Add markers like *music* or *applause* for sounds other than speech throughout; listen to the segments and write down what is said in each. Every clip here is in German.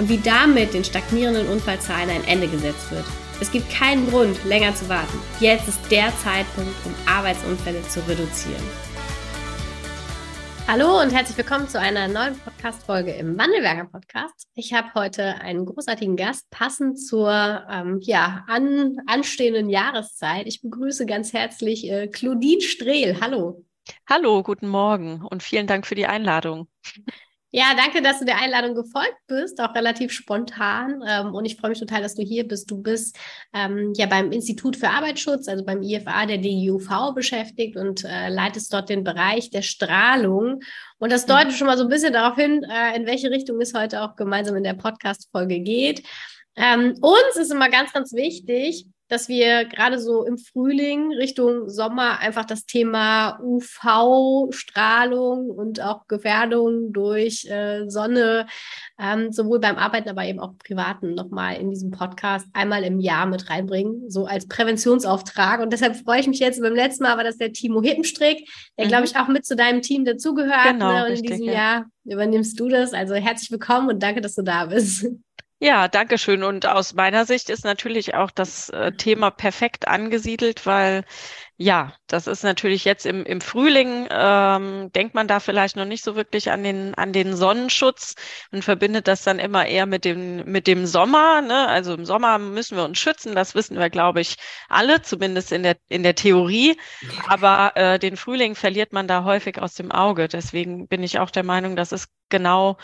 und wie damit den stagnierenden Unfallzahlen ein Ende gesetzt wird. Es gibt keinen Grund, länger zu warten. Jetzt ist der Zeitpunkt, um Arbeitsunfälle zu reduzieren. Hallo und herzlich willkommen zu einer neuen Podcast-Folge im Wandelwerker Podcast. Ich habe heute einen großartigen Gast, passend zur ähm, ja, an, anstehenden Jahreszeit. Ich begrüße ganz herzlich äh, Claudine Strehl. Hallo. Hallo, guten Morgen und vielen Dank für die Einladung. Ja, danke, dass du der Einladung gefolgt bist, auch relativ spontan. Ähm, und ich freue mich total, dass du hier bist. Du bist ähm, ja beim Institut für Arbeitsschutz, also beim IFA der DIUV beschäftigt und äh, leitest dort den Bereich der Strahlung. Und das deutet mhm. schon mal so ein bisschen darauf hin, äh, in welche Richtung es heute auch gemeinsam in der Podcast-Folge geht. Ähm, uns ist immer ganz, ganz wichtig, dass wir gerade so im Frühling Richtung Sommer einfach das Thema UV-Strahlung und auch Gefährdung durch äh, Sonne ähm, sowohl beim Arbeiten, aber eben auch privaten nochmal in diesem Podcast einmal im Jahr mit reinbringen, so als Präventionsauftrag. Und deshalb freue ich mich jetzt, beim letzten Mal war das der Timo Hippenstrick, der, mhm. glaube ich, auch mit zu deinem Team dazugehört. Genau, ne? Und richtig, in diesem ja. Jahr übernimmst du das. Also herzlich willkommen und danke, dass du da bist. Ja, danke schön. Und aus meiner Sicht ist natürlich auch das äh, Thema perfekt angesiedelt, weil ja, das ist natürlich jetzt im, im Frühling, ähm, denkt man da vielleicht noch nicht so wirklich an den, an den Sonnenschutz und verbindet das dann immer eher mit dem, mit dem Sommer. Ne? Also im Sommer müssen wir uns schützen, das wissen wir, glaube ich, alle, zumindest in der, in der Theorie. Aber äh, den Frühling verliert man da häufig aus dem Auge. Deswegen bin ich auch der Meinung, das ist genau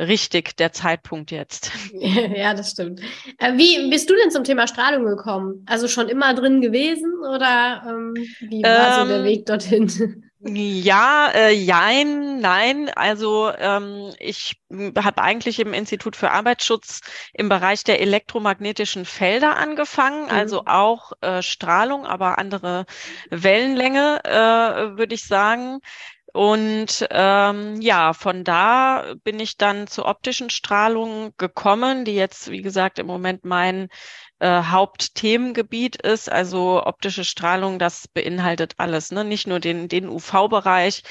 richtig der Zeitpunkt jetzt. *laughs* Ja, das stimmt. Äh, wie bist du denn zum Thema Strahlung gekommen? Also schon immer drin gewesen oder ähm, wie war ähm, so der ähm, Weg dorthin? Ja, äh, jein, nein. Also ähm, ich habe eigentlich im Institut für Arbeitsschutz im Bereich der elektromagnetischen Felder angefangen, mhm. also auch äh, Strahlung, aber andere Wellenlänge, äh, würde ich sagen. Und ähm, ja, von da bin ich dann zur optischen Strahlung gekommen, die jetzt, wie gesagt, im Moment mein äh, Hauptthemengebiet ist. Also optische Strahlung, das beinhaltet alles, ne? nicht nur den, den UV-Bereich,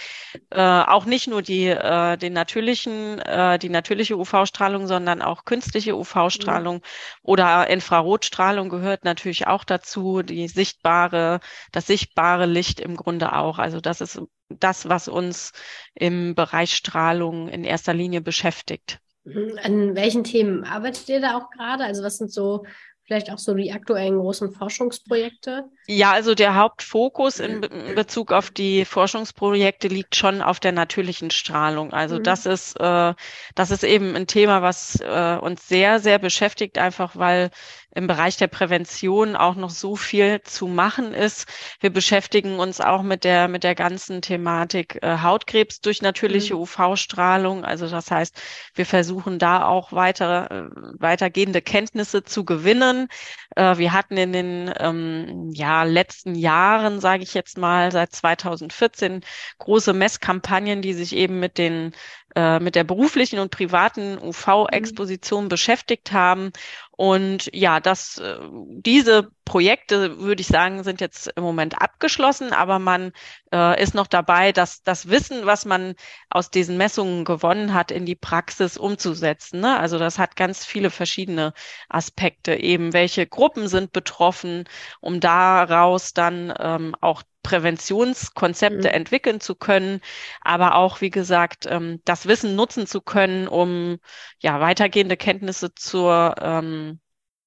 äh, auch nicht nur die, äh, den natürlichen, äh, die natürliche UV-Strahlung, sondern auch künstliche UV-Strahlung mhm. oder Infrarotstrahlung gehört natürlich auch dazu, die sichtbare, das sichtbare Licht im Grunde auch. Also das ist das, was uns im Bereich Strahlung in erster Linie beschäftigt. Mhm. An welchen Themen arbeitet ihr da auch gerade? Also was sind so vielleicht auch so die aktuellen großen Forschungsprojekte? Ja, also der Hauptfokus in, in Bezug auf die Forschungsprojekte liegt schon auf der natürlichen Strahlung. Also mhm. das ist äh, das ist eben ein Thema, was äh, uns sehr sehr beschäftigt, einfach weil im Bereich der Prävention auch noch so viel zu machen ist. Wir beschäftigen uns auch mit der, mit der ganzen Thematik äh, Hautkrebs durch natürliche mhm. UV-Strahlung. Also das heißt, wir versuchen da auch weiter, äh, weitergehende Kenntnisse zu gewinnen. Äh, wir hatten in den ähm, ja, letzten Jahren, sage ich jetzt mal, seit 2014 große Messkampagnen, die sich eben mit den äh, mit der beruflichen und privaten UV-Exposition mhm. beschäftigt haben. Und ja, das, äh, diese Projekte, würde ich sagen, sind jetzt im Moment abgeschlossen, aber man äh, ist noch dabei, das, das Wissen, was man aus diesen Messungen gewonnen hat, in die Praxis umzusetzen. Ne? Also das hat ganz viele verschiedene Aspekte, eben welche Gruppen sind betroffen, um daraus dann ähm, auch Präventionskonzepte mhm. entwickeln zu können, aber auch, wie gesagt, ähm, das Wissen nutzen zu können, um ja weitergehende Kenntnisse zur, ähm,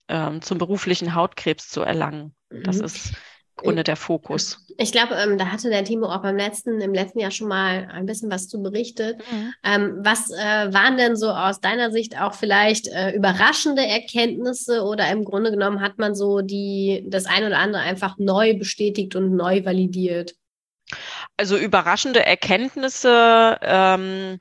ähm, zum beruflichen Hautkrebs zu erlangen. Mhm. Das ist Grunde der Fokus. Ich glaube, ähm, da hatte der Timo auch beim letzten, im letzten Jahr schon mal ein bisschen was zu berichtet. Mhm. Ähm, was äh, waren denn so aus deiner Sicht auch vielleicht äh, überraschende Erkenntnisse oder im Grunde genommen hat man so die, das eine oder andere einfach neu bestätigt und neu validiert? Also überraschende Erkenntnisse, ähm, äh,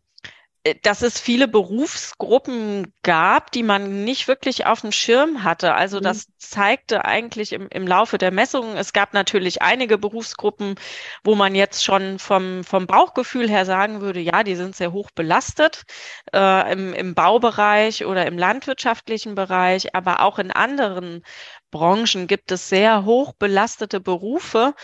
dass es viele Berufsgruppen gab, die man nicht wirklich auf dem Schirm hatte. Also mhm. das zeigte eigentlich im, im Laufe der Messungen, es gab natürlich einige Berufsgruppen, wo man jetzt schon vom, vom Bauchgefühl her sagen würde, ja, die sind sehr hoch belastet äh, im, im Baubereich oder im landwirtschaftlichen Bereich, aber auch in anderen Branchen gibt es sehr hoch belastete Berufe,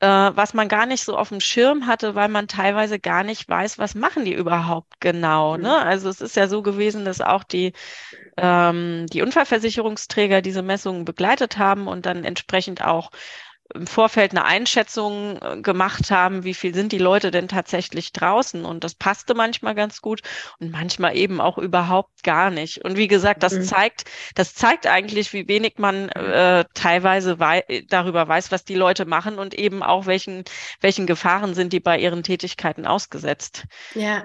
äh, was man gar nicht so auf dem Schirm hatte, weil man teilweise gar nicht weiß, was machen die überhaupt genau. Ne? Mhm. Also es ist ja so gewesen, dass auch die, ähm, die Unfallversicherungsträger diese Messungen begleitet haben und dann entsprechend auch im Vorfeld eine Einschätzung äh, gemacht haben, wie viel sind die Leute denn tatsächlich draußen. Und das passte manchmal ganz gut und manchmal eben auch überhaupt gar nicht. Und wie gesagt, das mhm. zeigt, das zeigt eigentlich, wie wenig man äh, teilweise wei darüber weiß, was die Leute machen und eben auch welchen, welchen Gefahren sind die bei ihren Tätigkeiten ausgesetzt. Ja.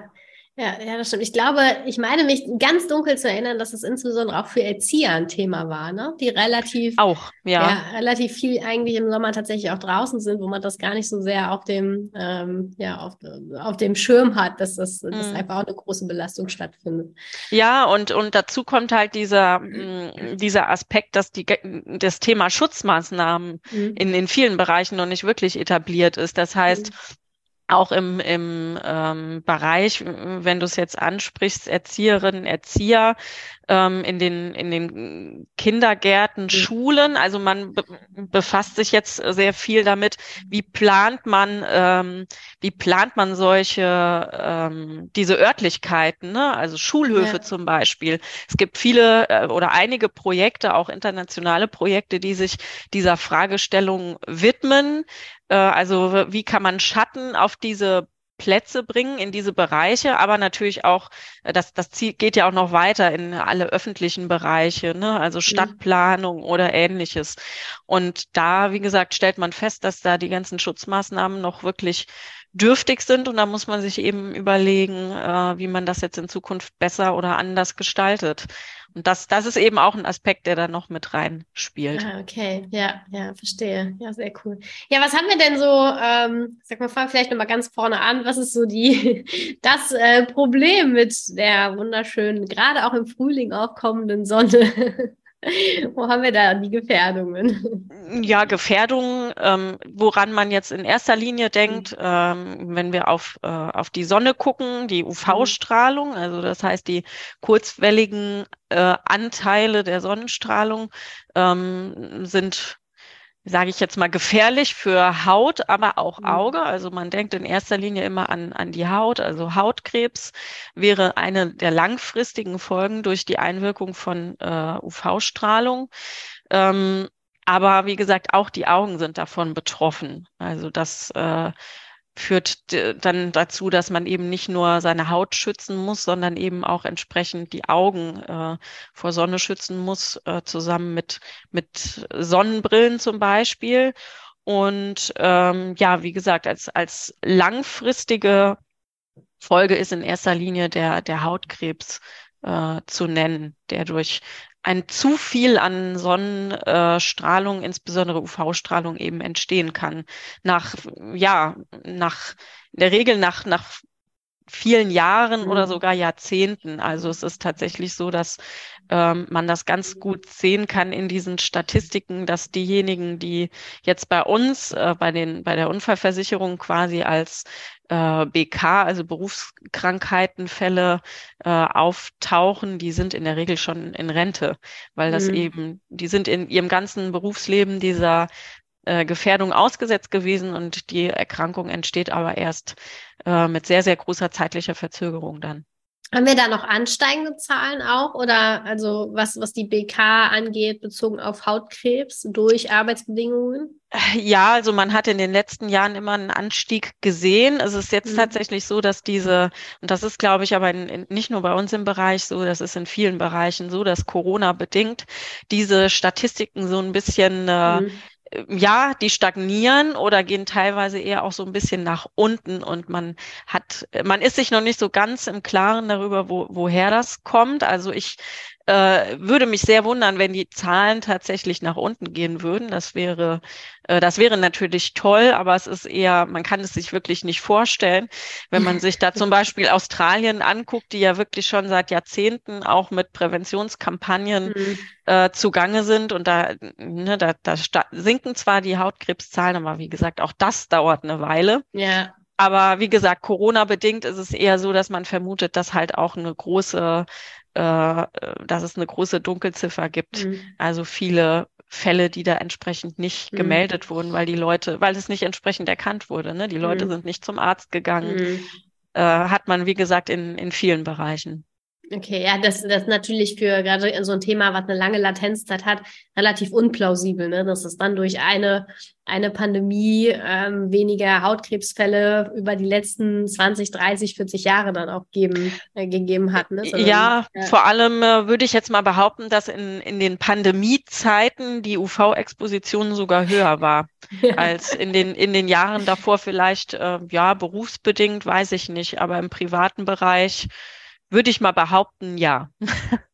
Ja, ja, das stimmt. Ich glaube, ich meine mich ganz dunkel zu erinnern, dass es insbesondere auch für Erzieher ein Thema war, ne? Die relativ auch, ja. ja. relativ viel eigentlich im Sommer tatsächlich auch draußen sind, wo man das gar nicht so sehr auf dem, ähm, ja, auf, auf dem Schirm hat, dass das, mhm. dass einfach auch eine große Belastung stattfindet. Ja, und, und dazu kommt halt dieser, mh, dieser Aspekt, dass die, das Thema Schutzmaßnahmen mhm. in, in vielen Bereichen noch nicht wirklich etabliert ist. Das heißt, mhm auch im, im ähm, Bereich, wenn du es jetzt ansprichst, Erzieherinnen, Erzieher, ähm, in, den, in den Kindergärten, mhm. Schulen. Also man be befasst sich jetzt sehr viel damit, wie plant man, ähm, wie plant man solche, ähm, diese Örtlichkeiten, ne? also Schulhöfe ja. zum Beispiel. Es gibt viele äh, oder einige Projekte, auch internationale Projekte, die sich dieser Fragestellung widmen. Äh, also wie kann man Schatten auf diese Plätze bringen in diese Bereiche, aber natürlich auch, äh, das, das Ziel geht ja auch noch weiter in alle öffentlichen Bereiche, ne? also mhm. Stadtplanung oder ähnliches. Und da, wie gesagt, stellt man fest, dass da die ganzen Schutzmaßnahmen noch wirklich dürftig sind und da muss man sich eben überlegen, äh, wie man das jetzt in Zukunft besser oder anders gestaltet. Und das, das ist eben auch ein Aspekt, der da noch mit reinspielt. Ah, okay, ja, ja, verstehe. Ja, sehr cool. Ja, was haben wir denn so, ähm, sag mal, fangen vielleicht nochmal ganz vorne an. Was ist so die, *laughs* das äh, Problem mit der wunderschönen, gerade auch im Frühling aufkommenden Sonne? *laughs* Wo haben wir da die Gefährdungen? Ja, Gefährdungen, ähm, woran man jetzt in erster Linie denkt, mhm. ähm, wenn wir auf, äh, auf die Sonne gucken, die UV-Strahlung, also das heißt die kurzwelligen äh, Anteile der Sonnenstrahlung ähm, sind sage ich jetzt mal, gefährlich für Haut, aber auch mhm. Auge. Also man denkt in erster Linie immer an, an die Haut. Also Hautkrebs wäre eine der langfristigen Folgen durch die Einwirkung von äh, UV-Strahlung. Ähm, aber wie gesagt, auch die Augen sind davon betroffen. Also das äh, führt dann dazu, dass man eben nicht nur seine Haut schützen muss, sondern eben auch entsprechend die Augen äh, vor Sonne schützen muss, äh, zusammen mit, mit Sonnenbrillen zum Beispiel. Und ähm, ja, wie gesagt, als, als langfristige Folge ist in erster Linie der, der Hautkrebs äh, zu nennen, der durch ein zu viel an Sonnenstrahlung, insbesondere UV-Strahlung eben entstehen kann. Nach, ja, nach, in der Regel nach, nach vielen Jahren mhm. oder sogar Jahrzehnten. Also es ist tatsächlich so, dass ähm, man das ganz gut sehen kann in diesen Statistiken, dass diejenigen, die jetzt bei uns, äh, bei den, bei der Unfallversicherung quasi als äh, BK, also Berufskrankheitenfälle äh, auftauchen, die sind in der Regel schon in Rente, weil das mhm. eben, die sind in ihrem ganzen Berufsleben dieser äh, Gefährdung ausgesetzt gewesen und die Erkrankung entsteht aber erst äh, mit sehr, sehr großer zeitlicher Verzögerung dann. Haben wir da noch ansteigende Zahlen auch oder also was, was die BK angeht, bezogen auf Hautkrebs durch Arbeitsbedingungen? Ja, also man hat in den letzten Jahren immer einen Anstieg gesehen. Es ist jetzt mhm. tatsächlich so, dass diese, und das ist, glaube ich, aber in, in, nicht nur bei uns im Bereich so, das ist in vielen Bereichen so, dass Corona bedingt diese Statistiken so ein bisschen äh, mhm ja, die stagnieren oder gehen teilweise eher auch so ein bisschen nach unten und man hat, man ist sich noch nicht so ganz im Klaren darüber, wo, woher das kommt. Also ich äh, würde mich sehr wundern, wenn die Zahlen tatsächlich nach unten gehen würden. Das wäre, äh, das wäre natürlich toll, aber es ist eher, man kann es sich wirklich nicht vorstellen, wenn man sich da zum *laughs* Beispiel Australien anguckt, die ja wirklich schon seit Jahrzehnten auch mit Präventionskampagnen mhm. äh, zugange sind und da, ne, da, da sinken zwar die Hautkrebszahlen, aber wie gesagt, auch das dauert eine Weile. Ja. Aber wie gesagt, Corona-bedingt ist es eher so, dass man vermutet, dass halt auch eine große äh, dass es eine große Dunkelziffer gibt. Mhm. Also viele Fälle, die da entsprechend nicht mhm. gemeldet wurden, weil die Leute, weil es nicht entsprechend erkannt wurde. Ne? Die Leute mhm. sind nicht zum Arzt gegangen. Mhm. Äh, hat man, wie gesagt, in, in vielen Bereichen. Okay, ja, das, das ist natürlich für gerade so ein Thema, was eine lange Latenzzeit hat, relativ unplausibel, ne? dass es dann durch eine, eine Pandemie ähm, weniger Hautkrebsfälle über die letzten 20, 30, 40 Jahre dann auch geben, äh, gegeben hat. Ne? Sondern, ja, ja, vor allem äh, würde ich jetzt mal behaupten, dass in, in den Pandemiezeiten die UV-Exposition sogar höher war *laughs* als in den, in den Jahren davor vielleicht, äh, ja, berufsbedingt, weiß ich nicht, aber im privaten Bereich würde ich mal behaupten, ja.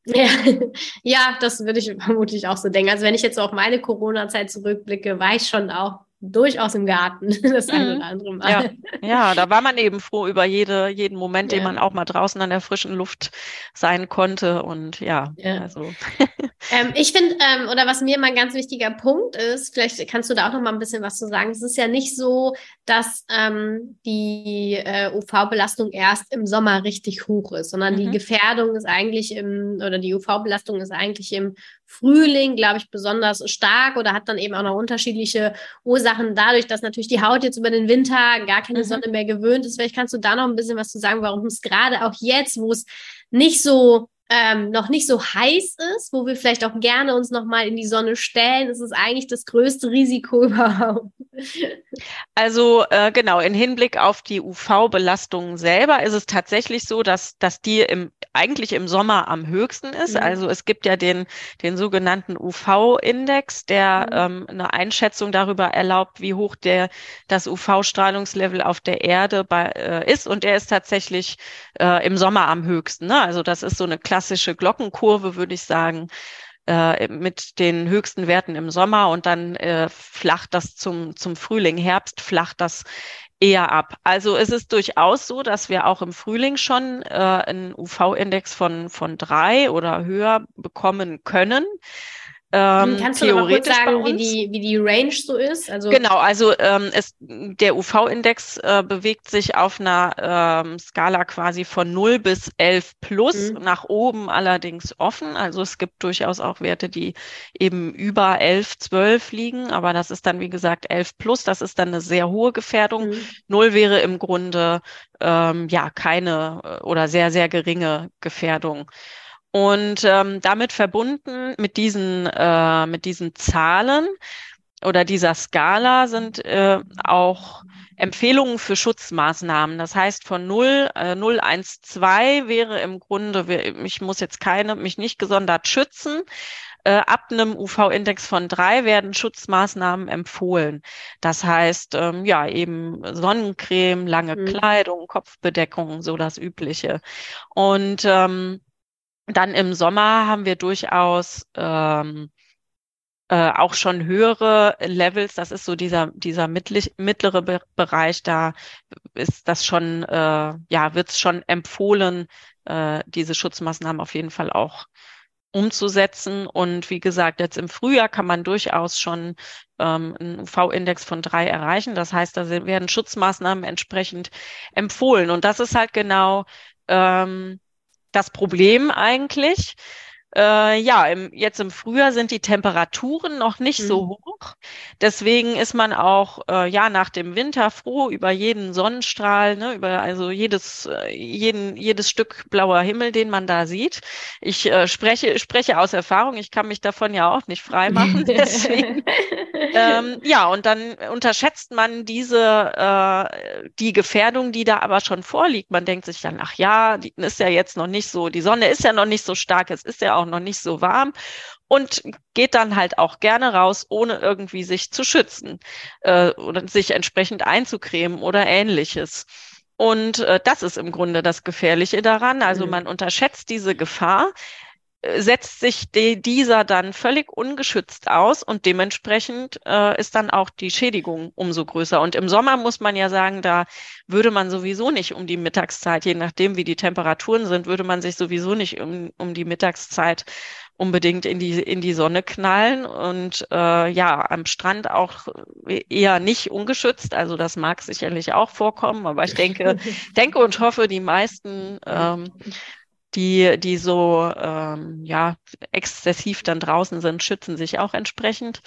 ja. *laughs* Ja, das würde ich vermutlich auch so denken. Also wenn ich jetzt auf meine Corona-Zeit zurückblicke, war ich schon auch durchaus im Garten *laughs* das eine mhm. oder andere Mal. Ja. ja, da war man eben froh über jede, jeden Moment, ja. den man auch mal draußen an der frischen Luft sein konnte. Und ja, ja. also. *laughs* Ähm, ich finde, ähm, oder was mir mal ein ganz wichtiger Punkt ist, vielleicht kannst du da auch noch mal ein bisschen was zu sagen. Es ist ja nicht so, dass ähm, die äh, UV-Belastung erst im Sommer richtig hoch ist, sondern mhm. die Gefährdung ist eigentlich im, oder die UV-Belastung ist eigentlich im Frühling, glaube ich, besonders stark oder hat dann eben auch noch unterschiedliche Ursachen dadurch, dass natürlich die Haut jetzt über den Winter gar keine mhm. Sonne mehr gewöhnt ist. Vielleicht kannst du da noch ein bisschen was zu sagen, warum es gerade auch jetzt, wo es nicht so ähm, noch nicht so heiß ist, wo wir vielleicht auch gerne uns noch mal in die Sonne stellen, ist es eigentlich das größte Risiko *laughs* überhaupt. Also äh, genau, in Hinblick auf die UV-Belastung selber ist es tatsächlich so, dass, dass die im, eigentlich im Sommer am höchsten ist. Mhm. Also es gibt ja den, den sogenannten UV-Index, der mhm. ähm, eine Einschätzung darüber erlaubt, wie hoch der, das UV-Strahlungslevel auf der Erde bei, äh, ist. Und der ist tatsächlich äh, im Sommer am höchsten. Ne? Also das ist so eine klassische Glockenkurve, würde ich sagen äh, mit den höchsten Werten im Sommer und dann äh, flacht das zum, zum Frühling, Herbst flacht das eher ab. Also es ist durchaus so, dass wir auch im Frühling schon äh, einen UV-Index von, von drei oder höher bekommen können. Ähm, Kannst du kurz sagen, wie die, wie die Range so ist? Also genau, also ähm, es, der UV-Index äh, bewegt sich auf einer ähm, Skala quasi von 0 bis 11 plus, mhm. nach oben allerdings offen. Also es gibt durchaus auch Werte, die eben über 11, 12 liegen, aber das ist dann, wie gesagt, 11 plus. Das ist dann eine sehr hohe Gefährdung. Mhm. 0 wäre im Grunde ähm, ja keine äh, oder sehr, sehr geringe Gefährdung. Und ähm, damit verbunden mit diesen, äh, mit diesen Zahlen oder dieser Skala sind äh, auch Empfehlungen für Schutzmaßnahmen. Das heißt, von 0, äh, 0, 1, 2 wäre im Grunde, ich muss jetzt keine, mich nicht gesondert schützen. Äh, ab einem UV-Index von 3 werden Schutzmaßnahmen empfohlen. Das heißt, ähm, ja, eben Sonnencreme, lange mhm. Kleidung, Kopfbedeckung, so das Übliche. Und ähm, dann im Sommer haben wir durchaus ähm, äh, auch schon höhere Levels. Das ist so dieser dieser mittlich, mittlere Be Bereich. Da ist das schon äh, ja wird es schon empfohlen, äh, diese Schutzmaßnahmen auf jeden Fall auch umzusetzen. Und wie gesagt, jetzt im Frühjahr kann man durchaus schon ähm, einen UV-Index von drei erreichen. Das heißt, da werden Schutzmaßnahmen entsprechend empfohlen. Und das ist halt genau ähm, das Problem eigentlich. Äh, ja, im, jetzt im Frühjahr sind die Temperaturen noch nicht mhm. so hoch. Deswegen ist man auch äh, ja nach dem Winter froh über jeden Sonnenstrahl, ne, über also jedes äh, jeden jedes Stück blauer Himmel, den man da sieht. Ich äh, spreche spreche aus Erfahrung. Ich kann mich davon ja auch nicht frei machen. *laughs* *laughs* Deswegen ähm, ja und dann unterschätzt man diese äh, die Gefährdung, die da aber schon vorliegt. Man denkt sich dann, ach ja, die ist ja jetzt noch nicht so, die Sonne ist ja noch nicht so stark, es ist ja auch noch nicht so warm und geht dann halt auch gerne raus, ohne irgendwie sich zu schützen äh, oder sich entsprechend einzucremen oder ähnliches. Und äh, das ist im Grunde das Gefährliche daran. Also mhm. man unterschätzt diese Gefahr. Setzt sich die, dieser dann völlig ungeschützt aus und dementsprechend äh, ist dann auch die Schädigung umso größer. Und im Sommer muss man ja sagen, da würde man sowieso nicht um die Mittagszeit, je nachdem wie die Temperaturen sind, würde man sich sowieso nicht um, um die Mittagszeit unbedingt in die, in die Sonne knallen und äh, ja, am Strand auch eher nicht ungeschützt. Also das mag sicherlich auch vorkommen, aber ich denke, *laughs* denke und hoffe, die meisten ähm, die, die so ähm, ja, exzessiv dann draußen sind, schützen sich auch entsprechend.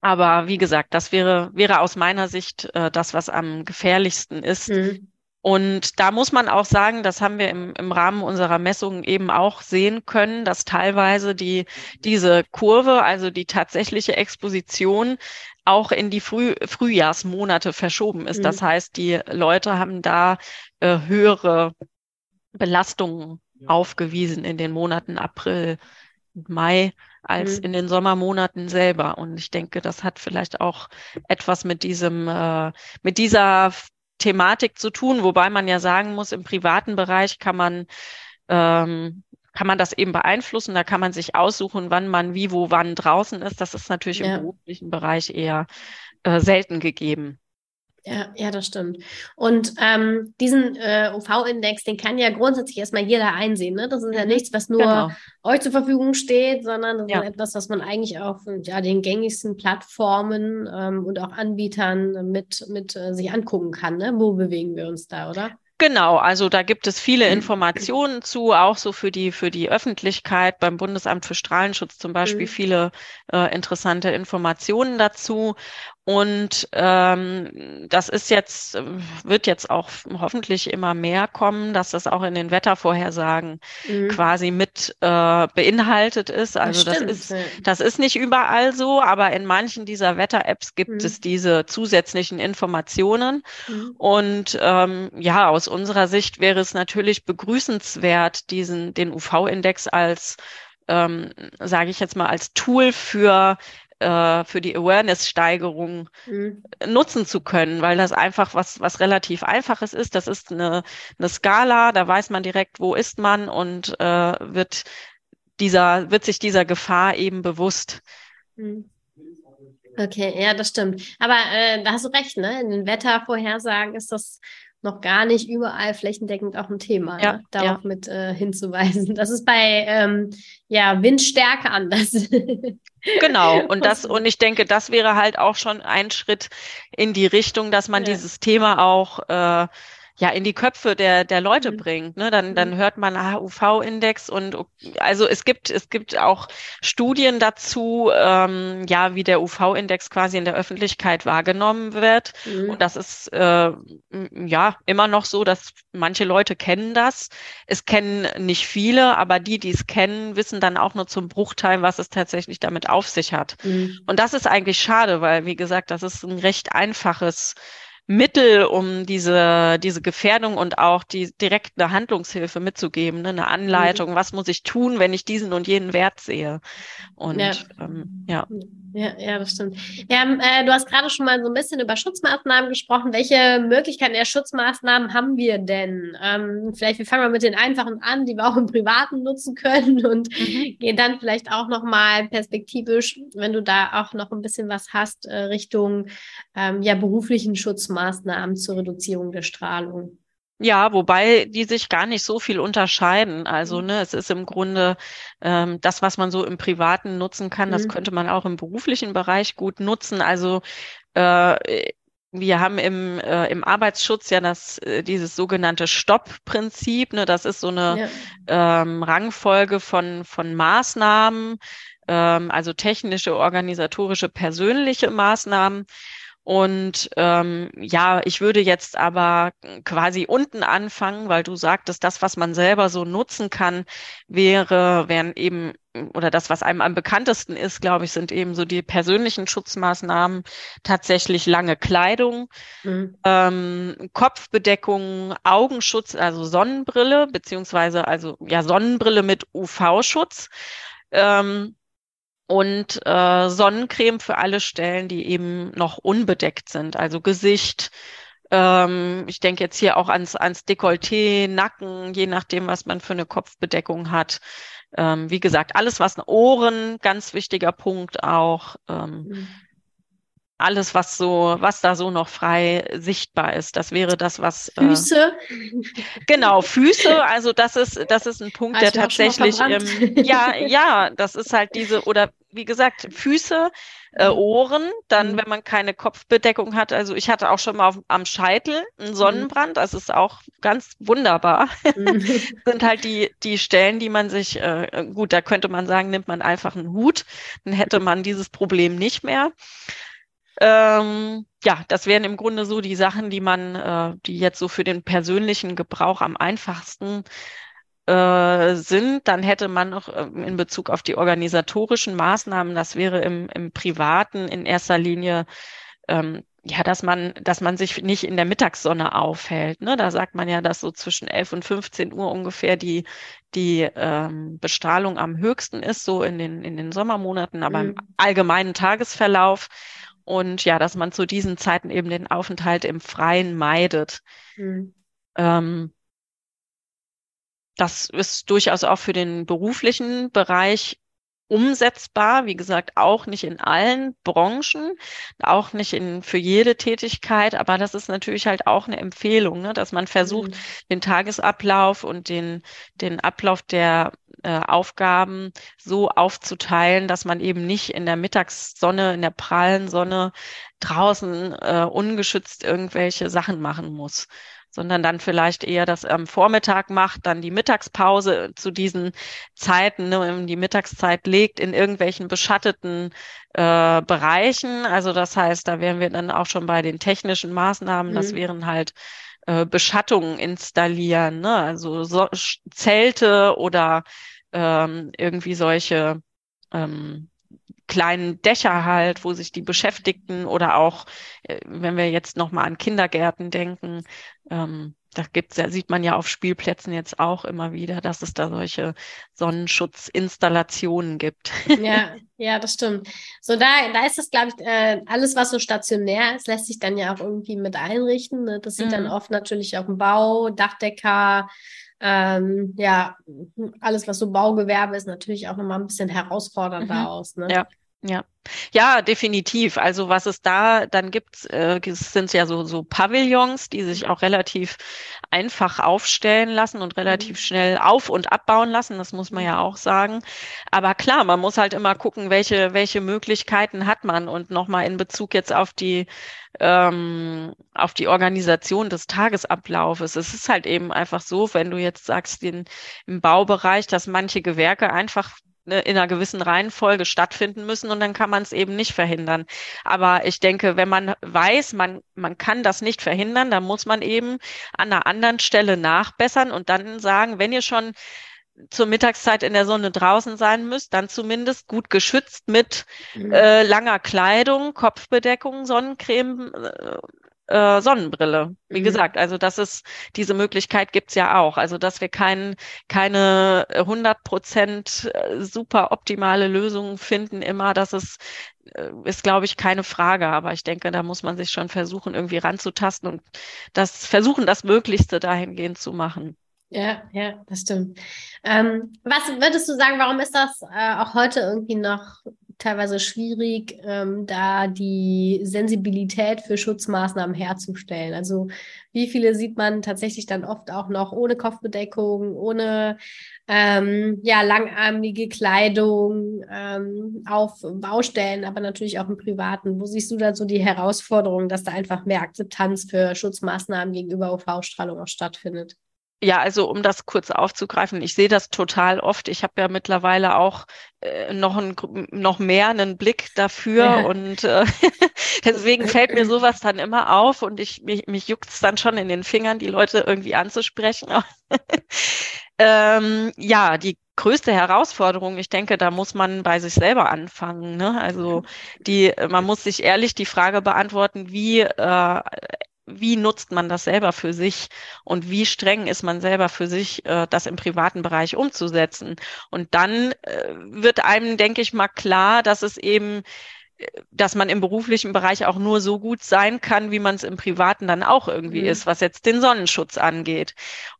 Aber wie gesagt, das wäre, wäre aus meiner Sicht äh, das, was am gefährlichsten ist. Mhm. Und da muss man auch sagen, das haben wir im, im Rahmen unserer Messungen eben auch sehen können, dass teilweise die, diese Kurve, also die tatsächliche Exposition, auch in die Früh, Frühjahrsmonate verschoben ist. Mhm. Das heißt, die Leute haben da äh, höhere Belastungen aufgewiesen in den Monaten April und Mai als mhm. in den Sommermonaten selber. Und ich denke, das hat vielleicht auch etwas mit diesem, äh, mit dieser Thematik zu tun, wobei man ja sagen muss, im privaten Bereich kann man ähm, kann man das eben beeinflussen. Da kann man sich aussuchen, wann man wie, wo, wann draußen ist. Das ist natürlich ja. im beruflichen Bereich eher äh, selten gegeben. Ja, ja, das stimmt. Und ähm, diesen äh, UV-Index, den kann ja grundsätzlich erstmal jeder einsehen. Ne? Das ist ja mhm. nichts, was nur genau. euch zur Verfügung steht, sondern das ja. ist etwas, was man eigentlich auf ja, den gängigsten Plattformen ähm, und auch Anbietern mit, mit äh, sich angucken kann. Ne? Wo bewegen wir uns da, oder? Genau, also da gibt es viele mhm. Informationen zu, auch so für die für die Öffentlichkeit beim Bundesamt für Strahlenschutz zum Beispiel mhm. viele äh, interessante Informationen dazu. Und ähm, das ist jetzt, wird jetzt auch hoffentlich immer mehr kommen, dass das auch in den Wettervorhersagen mhm. quasi mit äh, beinhaltet ist. Also das, das ist, das ist nicht überall so, aber in manchen dieser Wetter-Apps gibt mhm. es diese zusätzlichen Informationen. Mhm. Und ähm, ja, aus unserer Sicht wäre es natürlich begrüßenswert, diesen, den UV-Index als ähm, sage ich jetzt mal, als Tool für äh, für die Awareness-Steigerung mhm. nutzen zu können, weil das einfach was, was relativ Einfaches ist. Das ist eine, eine Skala, da weiß man direkt, wo ist man und äh, wird dieser, wird sich dieser Gefahr eben bewusst. Mhm. Okay, ja, das stimmt. Aber äh, da hast du recht, ne? In den Wettervorhersagen ist das noch gar nicht überall flächendeckend auch ein Thema, ja, ne? darauf ja. mit äh, hinzuweisen. Das ist bei ähm, ja, Windstärke anders. *laughs* genau, und das, *laughs* und ich denke, das wäre halt auch schon ein Schritt in die Richtung, dass man ja. dieses Thema auch äh, ja in die Köpfe der der Leute mhm. bringt. Ne? Dann dann mhm. hört man ah, UV-Index und also es gibt es gibt auch Studien dazu, ähm, ja wie der UV-Index quasi in der Öffentlichkeit wahrgenommen wird. Mhm. Und das ist äh, ja immer noch so, dass manche Leute kennen das. Es kennen nicht viele, aber die, die es kennen, wissen dann auch nur zum Bruchteil, was es tatsächlich damit auf sich hat. Mhm. Und das ist eigentlich schade, weil wie gesagt, das ist ein recht einfaches Mittel, um diese, diese Gefährdung und auch die direkte Handlungshilfe mitzugeben, ne? eine Anleitung, mhm. was muss ich tun, wenn ich diesen und jenen Wert sehe. Und ja. Ähm, ja. Ja, ja, das stimmt. Ja, äh, du hast gerade schon mal so ein bisschen über Schutzmaßnahmen gesprochen. Welche Möglichkeiten der Schutzmaßnahmen haben wir denn? Ähm, vielleicht wir fangen wir mit den einfachen an, die wir auch im Privaten nutzen können *laughs* und mhm. gehen dann vielleicht auch noch mal perspektivisch, wenn du da auch noch ein bisschen was hast, äh, Richtung ähm, ja beruflichen Schutzmaßnahmen zur Reduzierung der Strahlung. Ja, wobei die sich gar nicht so viel unterscheiden. Also mhm. ne, es ist im Grunde ähm, das, was man so im Privaten nutzen kann, mhm. das könnte man auch im beruflichen Bereich gut nutzen. Also äh, wir haben im, äh, im Arbeitsschutz ja das, äh, dieses sogenannte Stopp-Prinzip. Ne? Das ist so eine ja. ähm, Rangfolge von, von Maßnahmen, ähm, also technische, organisatorische, persönliche Maßnahmen. Und ähm, ja, ich würde jetzt aber quasi unten anfangen, weil du sagtest, das, was man selber so nutzen kann, wäre, wären eben, oder das, was einem am bekanntesten ist, glaube ich, sind eben so die persönlichen Schutzmaßnahmen, tatsächlich lange Kleidung, mhm. ähm, Kopfbedeckung, Augenschutz, also Sonnenbrille, beziehungsweise also ja Sonnenbrille mit UV-Schutz. Ähm, und äh, Sonnencreme für alle Stellen, die eben noch unbedeckt sind, also Gesicht, Ähm, ich denke jetzt hier auch ans, ans Dekolleté, Nacken, je nachdem, was man für eine Kopfbedeckung hat. Ähm, wie gesagt, alles was Ohren, ganz wichtiger Punkt auch. Ähm, mhm alles, was so, was da so noch frei sichtbar ist. Das wäre das, was äh, Füße. Äh, genau, Füße. Also das ist, das ist ein Punkt, der tatsächlich, ähm, ja, ja, das ist halt diese oder wie gesagt Füße, äh, mhm. Ohren. Dann, mhm. wenn man keine Kopfbedeckung hat. Also ich hatte auch schon mal auf, am Scheitel einen mhm. Sonnenbrand. Das ist auch ganz wunderbar. Mhm. *laughs* Sind halt die die Stellen, die man sich äh, gut, da könnte man sagen, nimmt man einfach einen Hut, dann hätte man dieses Problem nicht mehr. Ähm, ja, das wären im Grunde so die Sachen, die man, äh, die jetzt so für den persönlichen Gebrauch am einfachsten äh, sind. Dann hätte man noch äh, in Bezug auf die organisatorischen Maßnahmen, das wäre im, im Privaten in erster Linie ähm, ja, dass man, dass man sich nicht in der Mittagssonne aufhält. Ne? Da sagt man ja, dass so zwischen 11 und 15 Uhr ungefähr die, die ähm, Bestrahlung am höchsten ist, so in den, in den Sommermonaten, aber mhm. im allgemeinen Tagesverlauf und ja, dass man zu diesen Zeiten eben den Aufenthalt im Freien meidet. Mhm. Ähm, das ist durchaus auch für den beruflichen Bereich umsetzbar. Wie gesagt, auch nicht in allen Branchen, auch nicht in, für jede Tätigkeit, aber das ist natürlich halt auch eine Empfehlung, ne, dass man versucht, mhm. den Tagesablauf und den, den Ablauf der äh, Aufgaben so aufzuteilen, dass man eben nicht in der Mittagssonne, in der prallen Sonne draußen äh, ungeschützt irgendwelche Sachen machen muss sondern dann vielleicht eher das am Vormittag macht, dann die Mittagspause zu diesen Zeiten, ne, die Mittagszeit legt in irgendwelchen beschatteten äh, Bereichen. Also das heißt, da wären wir dann auch schon bei den technischen Maßnahmen. Mhm. Das wären halt äh, Beschattungen installieren, ne? also so Zelte oder ähm, irgendwie solche ähm, kleinen Dächer halt, wo sich die Beschäftigten oder auch, äh, wenn wir jetzt nochmal an Kindergärten denken, ähm, da gibt's ja, sieht man ja auf Spielplätzen jetzt auch immer wieder, dass es da solche Sonnenschutzinstallationen gibt. Ja, ja, das stimmt. So, da, da ist es, glaube ich, äh, alles, was so stationär ist, lässt sich dann ja auch irgendwie mit einrichten. Ne? Das sieht mhm. dann oft natürlich auch im Bau, Dachdecker, ähm, ja, alles, was so Baugewerbe ist, natürlich auch nochmal ein bisschen herausfordernder mhm. aus. Ne? Ja. Ja, ja, definitiv. Also was es da dann gibt, äh, sind ja so, so Pavillons, die sich auch relativ einfach aufstellen lassen und relativ mhm. schnell auf- und abbauen lassen. Das muss man ja auch sagen. Aber klar, man muss halt immer gucken, welche, welche Möglichkeiten hat man und nochmal in Bezug jetzt auf die, ähm, auf die Organisation des Tagesablaufes. Es ist halt eben einfach so, wenn du jetzt sagst, den, im Baubereich, dass manche Gewerke einfach in einer gewissen Reihenfolge stattfinden müssen und dann kann man es eben nicht verhindern. Aber ich denke, wenn man weiß, man, man kann das nicht verhindern, dann muss man eben an einer anderen Stelle nachbessern und dann sagen, wenn ihr schon zur Mittagszeit in der Sonne draußen sein müsst, dann zumindest gut geschützt mit mhm. äh, langer Kleidung, Kopfbedeckung, Sonnencreme, äh, äh, Sonnenbrille. Wie mhm. gesagt, also das ist, diese Möglichkeit gibt's ja auch. Also dass wir kein, keine 100 Prozent äh, super optimale Lösungen finden immer, das ist, äh, ist glaube ich keine Frage. Aber ich denke, da muss man sich schon versuchen, irgendwie ranzutasten und das versuchen, das Möglichste dahingehend zu machen. Ja, ja, das stimmt. Ähm, was würdest du sagen, warum ist das äh, auch heute irgendwie noch teilweise schwierig, ähm, da die Sensibilität für Schutzmaßnahmen herzustellen. Also wie viele sieht man tatsächlich dann oft auch noch ohne Kopfbedeckung, ohne ähm, ja, langarmige Kleidung ähm, auf Baustellen, aber natürlich auch im Privaten. Wo siehst du da so die Herausforderung, dass da einfach mehr Akzeptanz für Schutzmaßnahmen gegenüber UV-Strahlung auch stattfindet? Ja, also um das kurz aufzugreifen, ich sehe das total oft. Ich habe ja mittlerweile auch äh, noch, ein, noch mehr einen Blick dafür ja. und äh, *laughs* deswegen fällt mir sowas dann immer auf und ich mich, mich juckt's dann schon in den Fingern, die Leute irgendwie anzusprechen. *laughs* ähm, ja, die größte Herausforderung, ich denke, da muss man bei sich selber anfangen. Ne? Also die, man muss sich ehrlich die Frage beantworten, wie äh, wie nutzt man das selber für sich und wie streng ist man selber für sich, äh, das im privaten Bereich umzusetzen. Und dann äh, wird einem, denke ich mal, klar, dass es eben dass man im beruflichen Bereich auch nur so gut sein kann, wie man es im privaten dann auch irgendwie mhm. ist, was jetzt den Sonnenschutz angeht.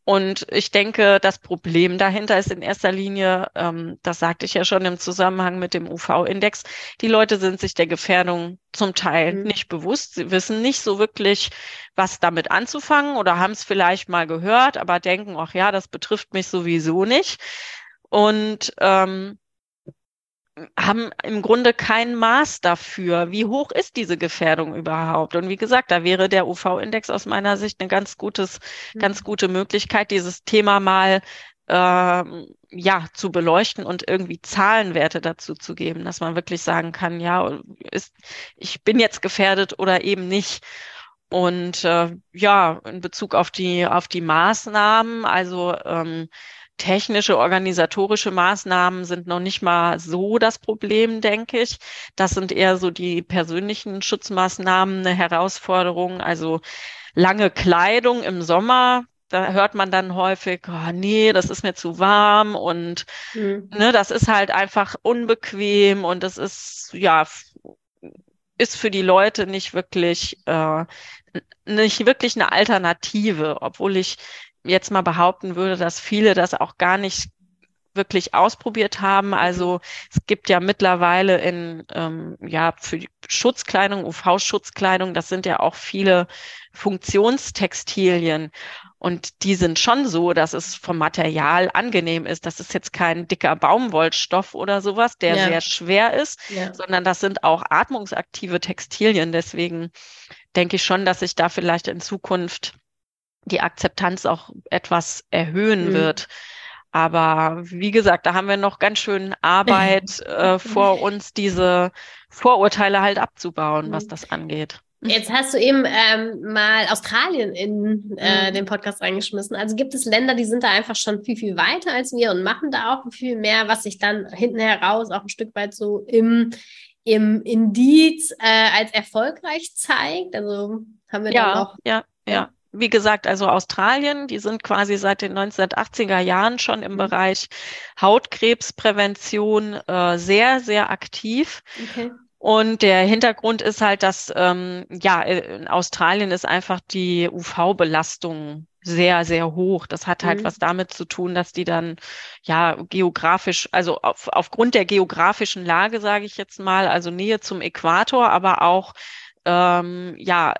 Und ich denke, das Problem dahinter ist in erster Linie, ähm, das sagte ich ja schon im Zusammenhang mit dem UV-Index, die Leute sind sich der Gefährdung zum Teil mhm. nicht bewusst. Sie wissen nicht so wirklich, was damit anzufangen oder haben es vielleicht mal gehört, aber denken, ach ja, das betrifft mich sowieso nicht. Und ähm, haben im Grunde kein Maß dafür, wie hoch ist diese Gefährdung überhaupt. Und wie gesagt, da wäre der UV-Index aus meiner Sicht eine ganz gutes, mhm. ganz gute Möglichkeit, dieses Thema mal äh, ja zu beleuchten und irgendwie Zahlenwerte dazu zu geben, dass man wirklich sagen kann, ja, ist, ich bin jetzt gefährdet oder eben nicht. Und äh, ja, in Bezug auf die auf die Maßnahmen, also ähm, technische, organisatorische Maßnahmen sind noch nicht mal so das Problem, denke ich. Das sind eher so die persönlichen Schutzmaßnahmen eine Herausforderung. Also lange Kleidung im Sommer, da hört man dann häufig, oh, nee, das ist mir zu warm und mhm. ne, das ist halt einfach unbequem und das ist, ja, ist für die Leute nicht wirklich, äh, nicht wirklich eine Alternative, obwohl ich jetzt mal behaupten würde, dass viele das auch gar nicht wirklich ausprobiert haben. Also es gibt ja mittlerweile in ähm, ja für Schutzkleidung, UV-Schutzkleidung, das sind ja auch viele Funktionstextilien. Und die sind schon so, dass es vom Material angenehm ist. Das ist jetzt kein dicker Baumwollstoff oder sowas, der ja. sehr schwer ist, ja. sondern das sind auch atmungsaktive Textilien. Deswegen denke ich schon, dass sich da vielleicht in Zukunft die Akzeptanz auch etwas erhöhen mhm. wird. Aber wie gesagt, da haben wir noch ganz schön Arbeit *laughs* äh, vor uns, diese Vorurteile halt abzubauen, was mhm. das angeht. Jetzt hast du eben ähm, mal Australien in äh, mhm. den Podcast reingeschmissen. Also gibt es Länder, die sind da einfach schon viel, viel weiter als wir und machen da auch viel mehr, was sich dann hinten heraus auch ein Stück weit so im, im Indiz äh, als erfolgreich zeigt. Also haben wir ja, da auch. Ja, ja wie gesagt, also Australien, die sind quasi seit den 1980er Jahren schon im mhm. Bereich Hautkrebsprävention äh, sehr, sehr aktiv. Okay. Und der Hintergrund ist halt, dass ähm, ja in Australien ist einfach die UV-Belastung sehr, sehr hoch. Das hat halt mhm. was damit zu tun, dass die dann ja geografisch, also auf, aufgrund der geografischen Lage, sage ich jetzt mal, also Nähe zum Äquator, aber auch ähm, ja,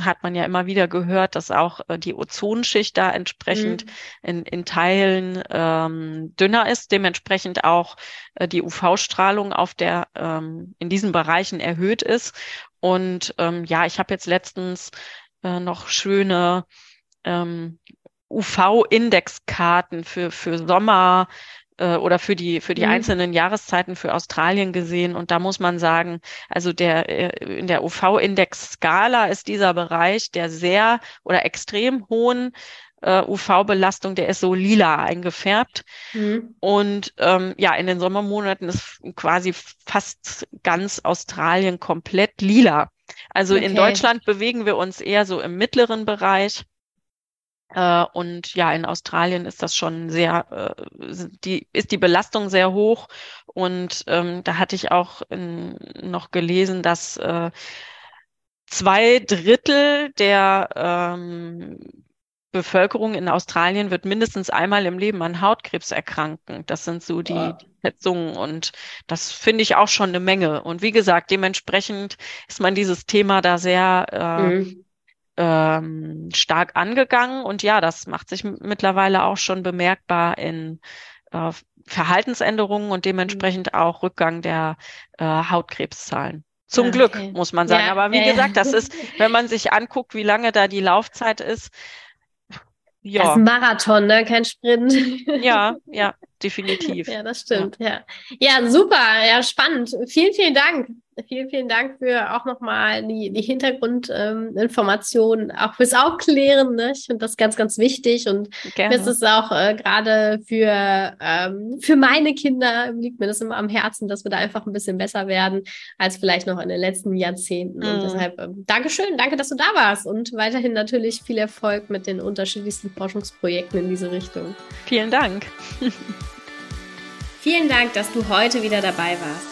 hat man ja immer wieder gehört, dass auch äh, die Ozonschicht da entsprechend mhm. in, in Teilen ähm, dünner ist, dementsprechend auch äh, die UV-Strahlung auf der ähm, in diesen Bereichen erhöht ist. Und ähm, ja, ich habe jetzt letztens äh, noch schöne ähm, UV-Indexkarten für, für Sommer, äh, oder für die für die mhm. einzelnen Jahreszeiten für Australien gesehen und da muss man sagen, also der äh, in der UV-Index-Skala ist dieser Bereich der sehr oder extrem hohen äh, UV-Belastung, der ist so lila eingefärbt. Mhm. Und ähm, ja, in den Sommermonaten ist quasi fast ganz Australien komplett lila. Also okay. in Deutschland bewegen wir uns eher so im mittleren Bereich. Äh, und ja, in Australien ist das schon sehr, äh, die, ist die Belastung sehr hoch. Und ähm, da hatte ich auch in, noch gelesen, dass äh, zwei Drittel der ähm, Bevölkerung in Australien wird mindestens einmal im Leben an Hautkrebs erkranken. Das sind so die wow. Schätzungen und das finde ich auch schon eine Menge. Und wie gesagt, dementsprechend ist man dieses Thema da sehr äh, mhm ähm, stark angegangen. Und ja, das macht sich mittlerweile auch schon bemerkbar in äh, Verhaltensänderungen und dementsprechend mhm. auch Rückgang der äh, Hautkrebszahlen. Zum okay. Glück, muss man sagen. Ja, Aber wie ja, gesagt, das ist, *laughs* wenn man sich anguckt, wie lange da die Laufzeit ist, ja. Das ist ein Marathon, ne? Kein Sprint. *laughs* Ja, ja, definitiv. Ja, das stimmt, ja. ja. Ja, super, ja, spannend. Vielen, vielen Dank. Vielen, vielen Dank für auch nochmal die, die Hintergrundinformationen, ähm, auch fürs Aufklären. Ne? Ich finde das ganz, ganz wichtig und Gerne. mir ist es auch äh, gerade für, ähm, für meine Kinder liegt mir das immer am Herzen, dass wir da einfach ein bisschen besser werden als vielleicht noch in den letzten Jahrzehnten. Mhm. Und deshalb ähm, Dankeschön, danke, dass du da warst und weiterhin natürlich viel Erfolg mit den unterschiedlichsten Forschungsprojekten in diese Richtung. Vielen Dank. Vielen Dank, dass du heute wieder dabei warst.